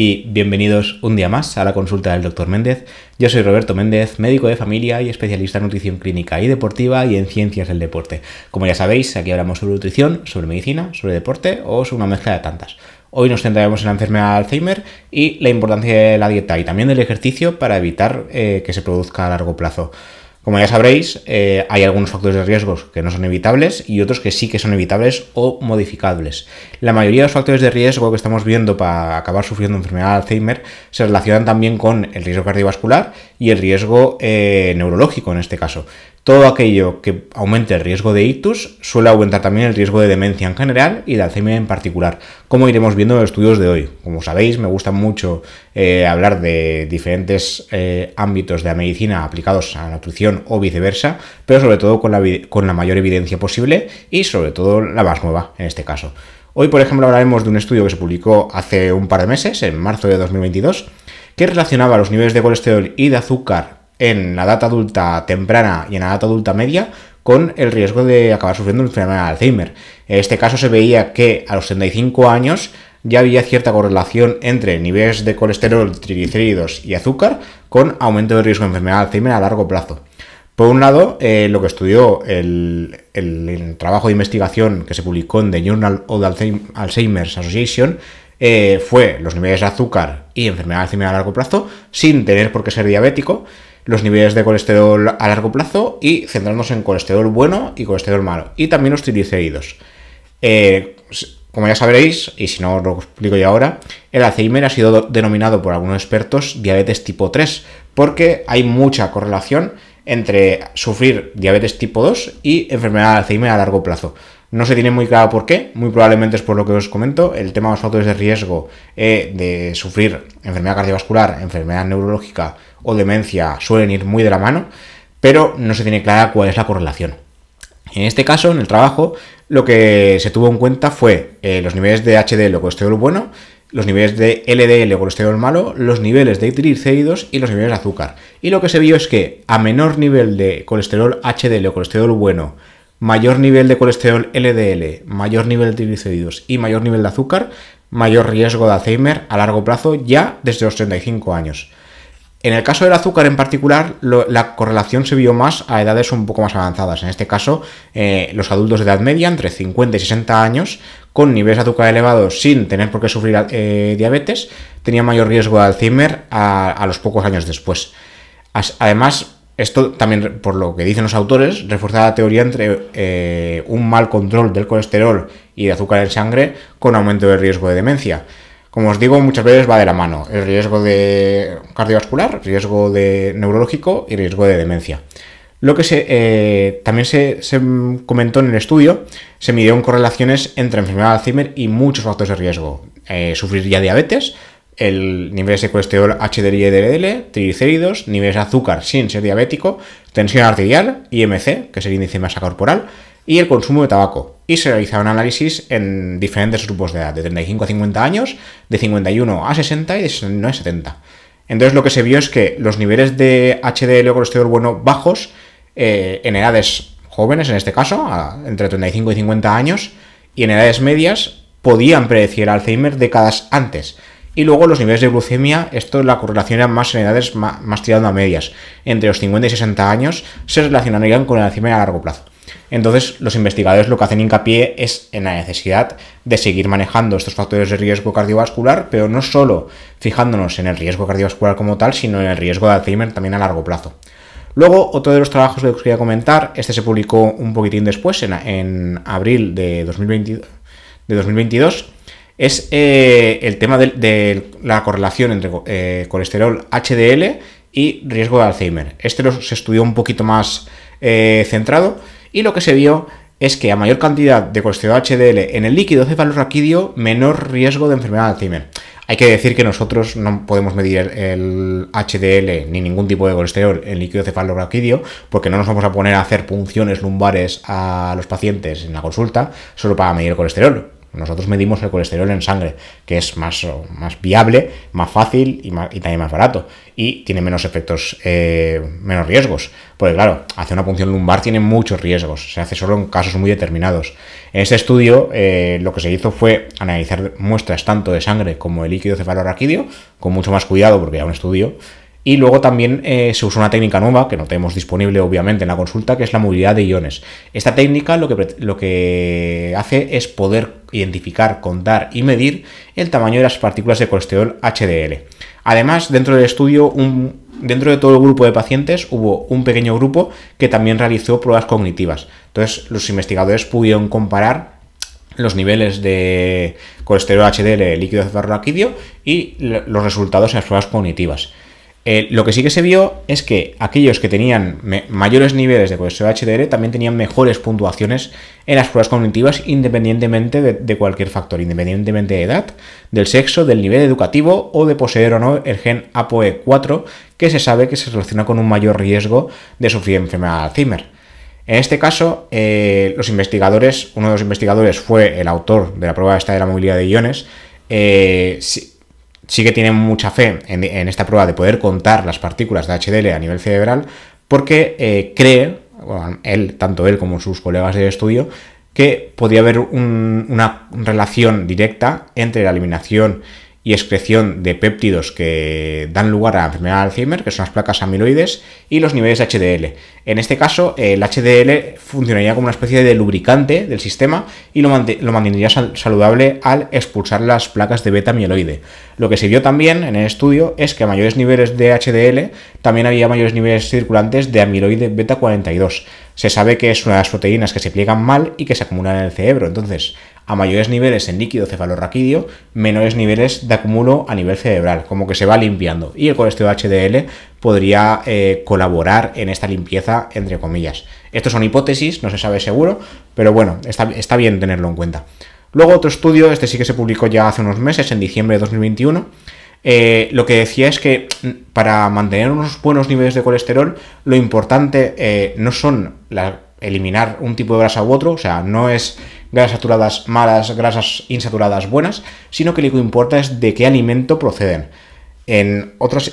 y bienvenidos un día más a la consulta del Dr. Méndez. Yo soy Roberto Méndez, médico de familia y especialista en nutrición clínica y deportiva y en ciencias del deporte. Como ya sabéis, aquí hablamos sobre nutrición, sobre medicina, sobre deporte o sobre una mezcla de tantas. Hoy nos centraremos en la enfermedad de Alzheimer y la importancia de la dieta y también del ejercicio para evitar eh, que se produzca a largo plazo. Como ya sabréis, eh, hay algunos factores de riesgo que no son evitables y otros que sí que son evitables o modificables. La mayoría de los factores de riesgo que estamos viendo para acabar sufriendo enfermedad de Alzheimer se relacionan también con el riesgo cardiovascular y el riesgo eh, neurológico en este caso. Todo aquello que aumente el riesgo de ictus suele aumentar también el riesgo de demencia en general y de Alzheimer en particular, como iremos viendo en los estudios de hoy. Como sabéis, me gusta mucho eh, hablar de diferentes eh, ámbitos de la medicina aplicados a la nutrición o viceversa, pero sobre todo con la, con la mayor evidencia posible y sobre todo la más nueva en este caso. Hoy, por ejemplo, hablaremos de un estudio que se publicó hace un par de meses, en marzo de 2022, que relacionaba los niveles de colesterol y de azúcar en la edad adulta temprana y en la edad adulta media con el riesgo de acabar sufriendo enfermedad de Alzheimer. En este caso se veía que a los 35 años ya había cierta correlación entre niveles de colesterol, triglicéridos y azúcar con aumento de riesgo de enfermedad de Alzheimer a largo plazo. Por un lado, eh, lo que estudió el, trabajo de investigación que se publicó en The Journal of the Alzheimer's Association eh, fue los niveles de azúcar y enfermedad de Alzheimer a largo plazo, sin tener por qué ser diabético, los niveles de colesterol a largo plazo y centrarnos en colesterol bueno y colesterol malo. Y también los triglicéridos. Eh, como ya sabréis, y si no os lo explico ya ahora, el Alzheimer ha sido denominado por algunos expertos diabetes tipo 3, porque hay mucha correlación entre sufrir diabetes tipo 2 y enfermedad de Alzheimer a largo plazo. No se tiene muy claro por qué, muy probablemente es por lo que os comento, el tema de los factores de riesgo eh, de sufrir enfermedad cardiovascular, enfermedad neurológica o demencia suelen ir muy de la mano, pero no se tiene clara cuál es la correlación. En este caso, en el trabajo, lo que se tuvo en cuenta fue eh, los niveles de HDL o colesterol bueno, los niveles de LDL o colesterol malo, los niveles de triglicéridos y los niveles de azúcar. Y lo que se vio es que a menor nivel de colesterol HDL o colesterol bueno, mayor nivel de colesterol LDL, mayor nivel de triglicéridos y mayor nivel de azúcar, mayor riesgo de Alzheimer a largo plazo ya desde los 35 años. En el caso del azúcar en particular, la correlación se vio más a edades un poco más avanzadas. En este caso, eh, los adultos de edad media, entre 50 y 60 años, con niveles de azúcar elevados sin tener por qué sufrir eh, diabetes, tenían mayor riesgo de Alzheimer a los pocos años después. Además, esto también, por lo que dicen los autores, refuerza la teoría entre eh, un mal control del colesterol y de azúcar en sangre con aumento del riesgo de demencia. Como os digo, muchas veces va de la mano. El riesgo de cardiovascular, riesgo de neurológico y riesgo de demencia. Lo que eh, también se, comentó en el estudio, se midieron correlaciones entre enfermedad de Alzheimer y muchos factores de riesgo. Eh, sufrir ya diabetes, el nivel de colesterol HDL y LDL, triglicéridos, niveles de azúcar sin ser diabético, tensión arterial, IMC, que es el índice de masa corporal, y el consumo de tabaco. Y se realizaba un análisis en diferentes grupos de edad, de 35 a 50 años, de 51 a 60 y de 69 a 70. Entonces lo que se vio es que los niveles de HDL o colesterol bueno bajos eh, en edades jóvenes, en este caso, entre 35 y 50 años, y en edades medias, podían predecir Alzheimer décadas antes. Y luego los niveles de glucemia, esto la correlación era más en edades más, tirando a medias. Entre los 50 y 60 años se relacionarían con el Alzheimer a largo plazo. Entonces, los investigadores lo que hacen hincapié es en la necesidad de seguir manejando estos factores de riesgo cardiovascular, pero no solo fijándonos en el riesgo cardiovascular como tal, sino en el riesgo de Alzheimer también a largo plazo. Luego, otro de los trabajos que os quería comentar, este se publicó un poquitín después, en, abril de, de 2022, es eh, el tema de, la correlación entre eh, colesterol HDL y riesgo de Alzheimer. Este se estudió un poquito más eh, centrado y lo que se vio es que a mayor cantidad de colesterol HDL en el líquido cefalorraquídeo, menor riesgo de enfermedad de Alzheimer. Hay que decir que nosotros no podemos medir el HDL ni ningún tipo de colesterol en líquido cefalorraquídeo porque no nos vamos a poner a hacer punciones lumbares a los pacientes en la consulta solo para medir el colesterol Nosotros medimos el colesterol en sangre, que es más, más viable, más fácil y, también más barato. Y tiene menos efectos, eh, menos riesgos. Porque claro, hacer una punción lumbar tiene muchos riesgos. Se hace solo en casos muy determinados. En este estudio eh, lo que se hizo fue analizar muestras tanto de sangre como de líquido cefalorraquídeo, con mucho más cuidado porque era un estudio y luego también eh, se usa una técnica nueva, que no tenemos disponible obviamente en la consulta, que es la movilidad de iones. Esta técnica lo que, lo que hace es poder identificar, contar y medir el tamaño de las partículas de colesterol HDL. Además, dentro del estudio, dentro de todo el grupo de pacientes hubo un pequeño grupo que también realizó pruebas cognitivas. Entonces, los investigadores pudieron comparar los niveles de colesterol HDL líquido cefalorraquídeo y los resultados en las pruebas cognitivas. Eh, lo que sí que se vio es que aquellos que tenían mayores niveles de colesterol HDL también tenían mejores puntuaciones en las pruebas cognitivas independientemente de, cualquier factor, independientemente de edad, del sexo, del nivel educativo o de poseer o no el gen APOE4 que se sabe que se relaciona con un mayor riesgo de sufrir enfermedad de Alzheimer. En este caso, eh, los investigadores, uno de los investigadores fue el autor de la prueba esta de la movilidad de iones, eh, sí que tiene mucha fe en, esta prueba de poder contar las partículas de HDL a nivel cerebral porque eh, cree, él, tanto él como sus colegas de estudio, que podría haber una relación directa entre la eliminación y excreción de péptidos que dan lugar a la enfermedad de Alzheimer, que son las placas amiloides, y los niveles de HDL. En este caso, el HDL funcionaría como una especie de lubricante del sistema y lo, mantendría saludable al expulsar las placas de beta amiloide. Lo que se vio también en el estudio es que a mayores niveles de HDL también había mayores niveles circulantes de amiloide beta 42. Se sabe que es una de las proteínas que se pliegan mal y que se acumulan en el cerebro. Entonces, a mayores niveles en líquido cefalorraquídeo, menores niveles de acumulo a nivel cerebral, como que se va limpiando. Y el colesterol HDL podría eh, colaborar en esta limpieza, entre comillas. Estos son hipótesis, no se sabe seguro, pero bueno, está, bien tenerlo en cuenta. Luego otro estudio, este sí que se publicó ya hace unos meses, en diciembre de 2021, eh, lo que decía es que mm, para mantener unos buenos niveles de colesterol, lo importante eh, no son eliminar un tipo de grasa u otro, o sea, no es grasas saturadas malas, grasas insaturadas buenas, sino que lo que importa es de qué alimento proceden. En otros,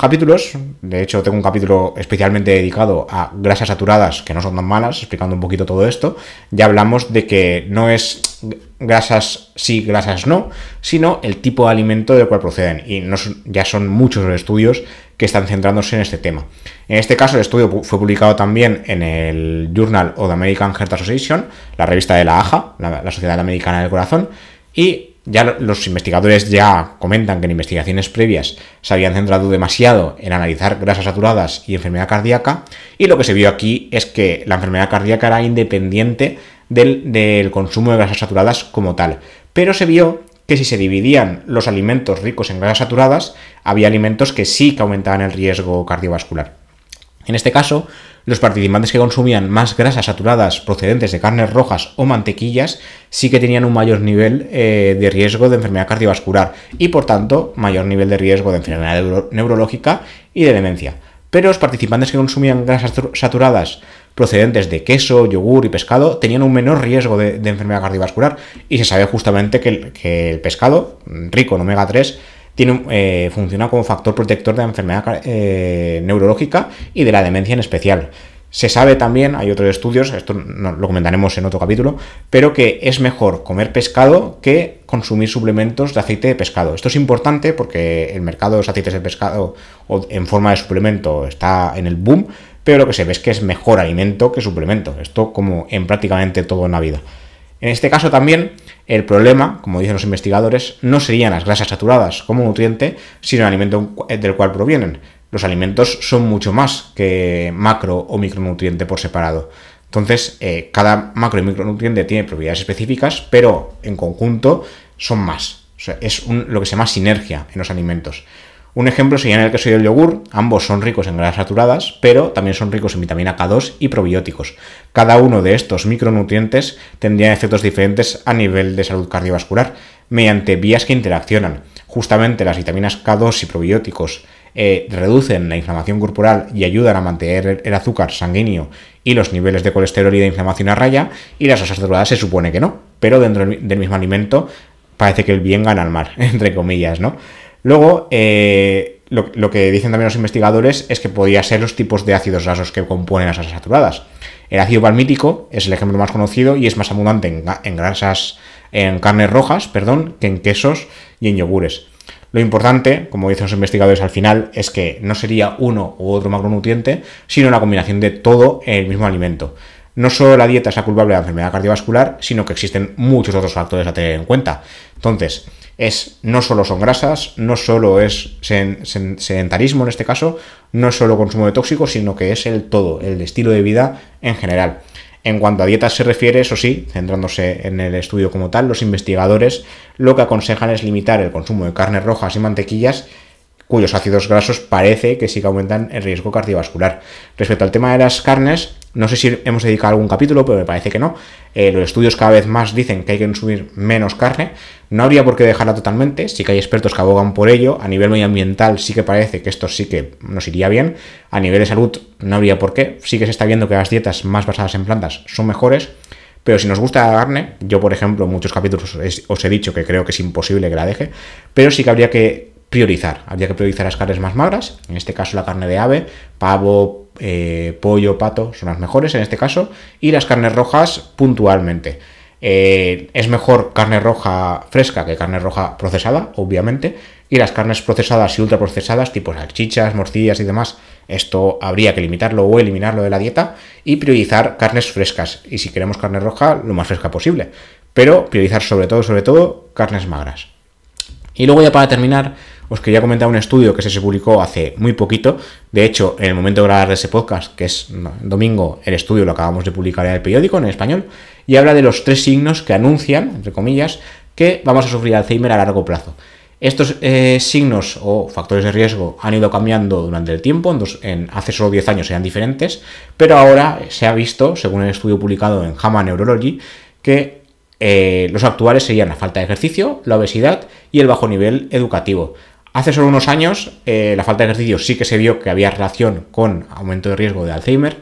capítulos, de hecho tengo un capítulo especialmente dedicado a grasas saturadas que no son tan malas, explicando un poquito todo esto, ya hablamos de que no es grasas sí, grasas no, sino el tipo de alimento del cual proceden. Y ya son muchos los estudios que están centrándose en este tema. En este caso, el estudio fue publicado también en el Journal of the American Heart Association, la revista de la la, la Sociedad Americana del Corazón, y ya los investigadores ya comentan que en investigaciones previas se habían centrado demasiado en analizar grasas saturadas y enfermedad cardíaca, y lo que se vio aquí es que la enfermedad cardíaca era independiente del, consumo de grasas saturadas como tal. Pero se vio que si se dividían los alimentos ricos en grasas saturadas, había alimentos que sí que aumentaban el riesgo cardiovascular. En este caso, los participantes que consumían más grasas saturadas procedentes de carnes rojas o mantequillas sí que tenían un mayor nivel eh, de riesgo de enfermedad cardiovascular y por tanto mayor nivel de riesgo de enfermedad neurológica y de demencia. Pero los participantes que consumían grasas saturadas procedentes de queso, yogur y pescado tenían un menor riesgo de, enfermedad cardiovascular y se sabe justamente que el pescado rico en omega 3 tiene, eh, funciona como factor protector de la enfermedad eh, neurológica y de la demencia en especial. Se sabe también, hay otros estudios, esto lo comentaremos en otro capítulo, pero que es mejor comer pescado que consumir suplementos de aceite de pescado. Esto es importante porque el mercado de los aceites de pescado en forma de suplemento está en el boom, pero lo que se ve es que es mejor alimento que suplemento. Esto como en prácticamente todo en la vida. En este caso también el problema, como dicen los investigadores, no serían las grasas saturadas como nutriente, sino el alimento del cual provienen. Los alimentos son mucho más que macro o micronutriente por separado. Entonces, eh, cada macro y micronutriente tiene propiedades específicas, pero en conjunto son más. es lo que se llama sinergia en los alimentos. Un ejemplo sería en el caso del yogur, ambos son ricos en grasas saturadas, pero también son ricos en vitamina K2 y probióticos. Cada uno de estos micronutrientes tendría efectos diferentes a nivel de salud cardiovascular, mediante vías que interaccionan. Justamente las vitaminas K2 y probióticos eh, reducen la inflamación corporal y ayudan a mantener el azúcar sanguíneo y los niveles de colesterol y de inflamación a raya, y las grasas saturadas se supone que no, pero dentro del mismo alimento parece que el bien gana al mal, entre comillas, ¿no? Luego, eh, lo, que dicen también los investigadores es que podría ser los tipos de ácidos grasos que componen las grasas saturadas. El ácido palmítico es el ejemplo más conocido y es más abundante en, grasas, en carnes rojas, perdón, que en quesos y en yogures. Lo importante, como dicen los investigadores al final, es que no sería uno u otro macronutriente, sino una combinación de todo en el mismo alimento. No solo la dieta es la culpable de la enfermedad cardiovascular, sino que existen muchos otros factores a tener en cuenta. Entonces, es no solo son grasas, no solo es sedentarismo en este caso, no es solo consumo de tóxicos, sino que es el todo, el estilo de vida en general. En cuanto a dietas se refiere, eso sí, centrándose en el estudio como tal, los investigadores lo que aconsejan es limitar el consumo de carnes rojas y mantequillas cuyos ácidos grasos parece que sí que aumentan el riesgo cardiovascular. Respecto al tema de las carnes, no sé si hemos dedicado algún capítulo, pero me parece que no. Eh, los estudios cada vez más dicen que hay que consumir menos carne. No habría por qué dejarla totalmente, sí que hay expertos que abogan por ello. A nivel medioambiental sí que parece que esto sí que nos iría bien. A nivel de salud no habría por qué. Sí que se está viendo que las dietas más basadas en plantas son mejores. Pero si nos gusta la carne, yo por ejemplo en muchos capítulos os he dicho que creo que es imposible que la deje, pero sí que habría que priorizar. Habría que priorizar las carnes más magras, en este caso la carne de ave, pavo, eh, pollo, pato, son las mejores en este caso, y las carnes rojas puntualmente. Eh, es mejor carne roja fresca que carne roja procesada, obviamente, y las carnes procesadas y ultraprocesadas, tipo salchichas, morcillas y demás, esto habría que limitarlo o eliminarlo de la dieta y priorizar carnes frescas. Y si queremos carne roja, lo más fresca posible. Pero priorizar sobre todo, sobre todo, carnes magras. Y luego ya para terminar, os quería comentar un estudio que se publicó hace muy poquito. De hecho, en el momento de grabar ese podcast, que es domingo, el estudio lo acabamos de publicar en el periódico, en español, y habla de los tres signos que anuncian, entre comillas, que vamos a sufrir Alzheimer a largo plazo. Estos eh, signos o factores de riesgo han ido cambiando durante el tiempo, en, hace solo 10 años eran diferentes, pero ahora se ha visto, según el estudio publicado en JAMA Neurology, que eh, los actuales serían la falta de ejercicio, la obesidad y el bajo nivel educativo. Hace solo unos años eh, la falta de ejercicio sí que se vio que había relación con aumento de riesgo de Alzheimer,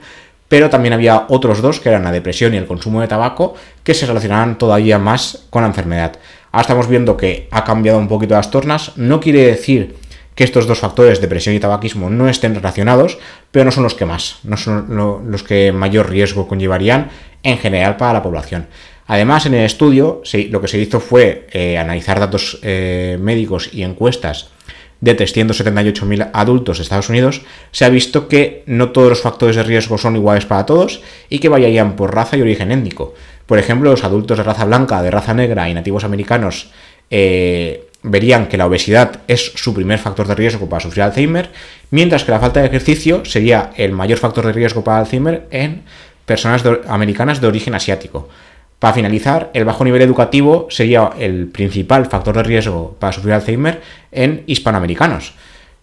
pero también había otros dos, que eran la depresión y el consumo de tabaco, que se relacionaban todavía más con la enfermedad. Ahora estamos viendo que ha cambiado un poquito las tornas, no quiere decir que estos dos factores, depresión y tabaquismo, no estén relacionados, pero no son los que más, no son los que mayor riesgo conllevarían en general para la población. Además, en el estudio lo que se hizo fue eh, analizar datos eh, médicos y encuestas de 378.000 adultos de Estados Unidos, se ha visto que no todos los factores de riesgo son iguales para todos y que variarían por raza y origen étnico. Por ejemplo, los adultos de raza blanca, de raza negra y nativos americanos eh, verían que la obesidad es su primer factor de riesgo para sufrir Alzheimer, mientras que la falta de ejercicio sería el mayor factor de riesgo para Alzheimer en personas americanas de origen asiático. Para finalizar, el bajo nivel educativo sería el principal factor de riesgo para sufrir Alzheimer en hispanoamericanos.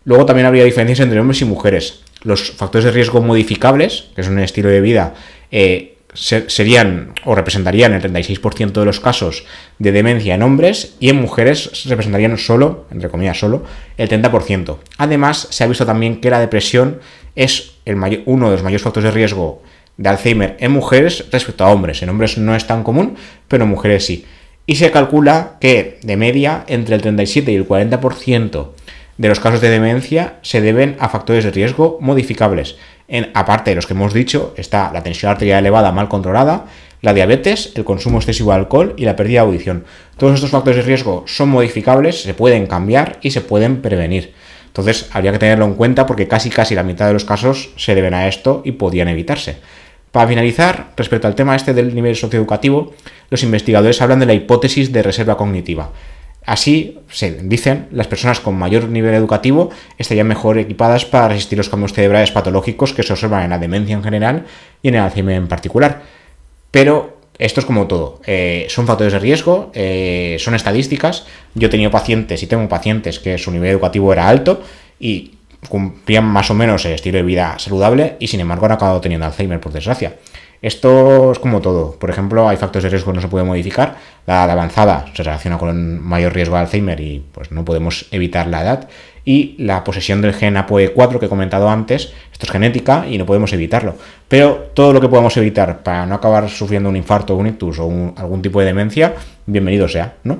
Luego también habría diferencias entre hombres y mujeres. Los factores de riesgo modificables, que son un estilo de vida, eh, serían o representarían el 36% de los casos de demencia en hombres y en mujeres representarían solo, entre comillas solo, el 30%. Además, se ha visto también que la depresión es el uno de los mayores factores de riesgo de Alzheimer en mujeres respecto a hombres. En hombres no es tan común, pero en mujeres sí. Y se calcula que de media entre el 37 y el 40% de los casos de demencia se deben a factores de riesgo modificables. En, aparte de los que hemos dicho, está la tensión arterial elevada mal controlada, la diabetes, el consumo excesivo de alcohol y la pérdida de audición. Todos estos factores de riesgo son modificables, se pueden cambiar y se pueden prevenir. Entonces habría que tenerlo en cuenta porque casi casi la mitad de los casos se deben a esto y podían evitarse. Para finalizar, respecto al tema este del nivel socioeducativo, los investigadores hablan de la hipótesis de reserva cognitiva. Así, se dicen, las personas con mayor nivel educativo estarían mejor equipadas para resistir los cambios cerebrales patológicos que se observan en la demencia en general y en el Alzheimer en particular. Pero esto es como todo. Eh, son factores de riesgo, eh, son estadísticas. Yo he tenido pacientes y tengo pacientes que su nivel educativo era alto y cumplían más o menos el estilo de vida saludable y sin embargo han acabado teniendo Alzheimer por desgracia. Esto es como todo. Por ejemplo, hay factores de riesgo que no se pueden modificar. La edad avanzada se relaciona con mayor riesgo de Alzheimer y pues no podemos evitar la edad. y la posesión del gen APOE4 que he comentado antes, esto es genética y no podemos evitarlo. Pero todo lo que podamos evitar para no acabar sufriendo un infarto, un ictus o algún tipo de demencia, bienvenido sea, ¿no?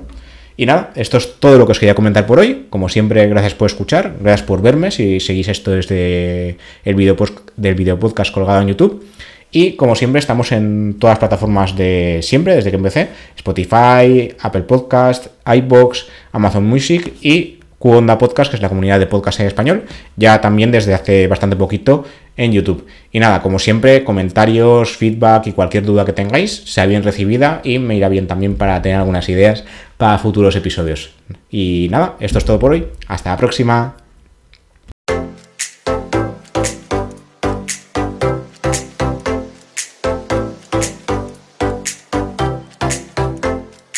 Y nada, esto es todo lo que os quería comentar por hoy. Como siempre, gracias por escuchar, gracias por verme si seguís esto desde el video del video podcast colgado en YouTube. Y como siempre, estamos en todas las plataformas de siempre, desde que empecé: Spotify, Apple Podcast, iBox, Amazon Music y Cuonda Podcast, que es la comunidad de podcast en español, ya también desde hace bastante poquito en YouTube. Y nada, como siempre, comentarios, feedback y cualquier duda que tengáis sea bien recibida y me irá bien también para tener algunas ideas para futuros episodios. Y nada, esto es todo por hoy. Hasta la próxima.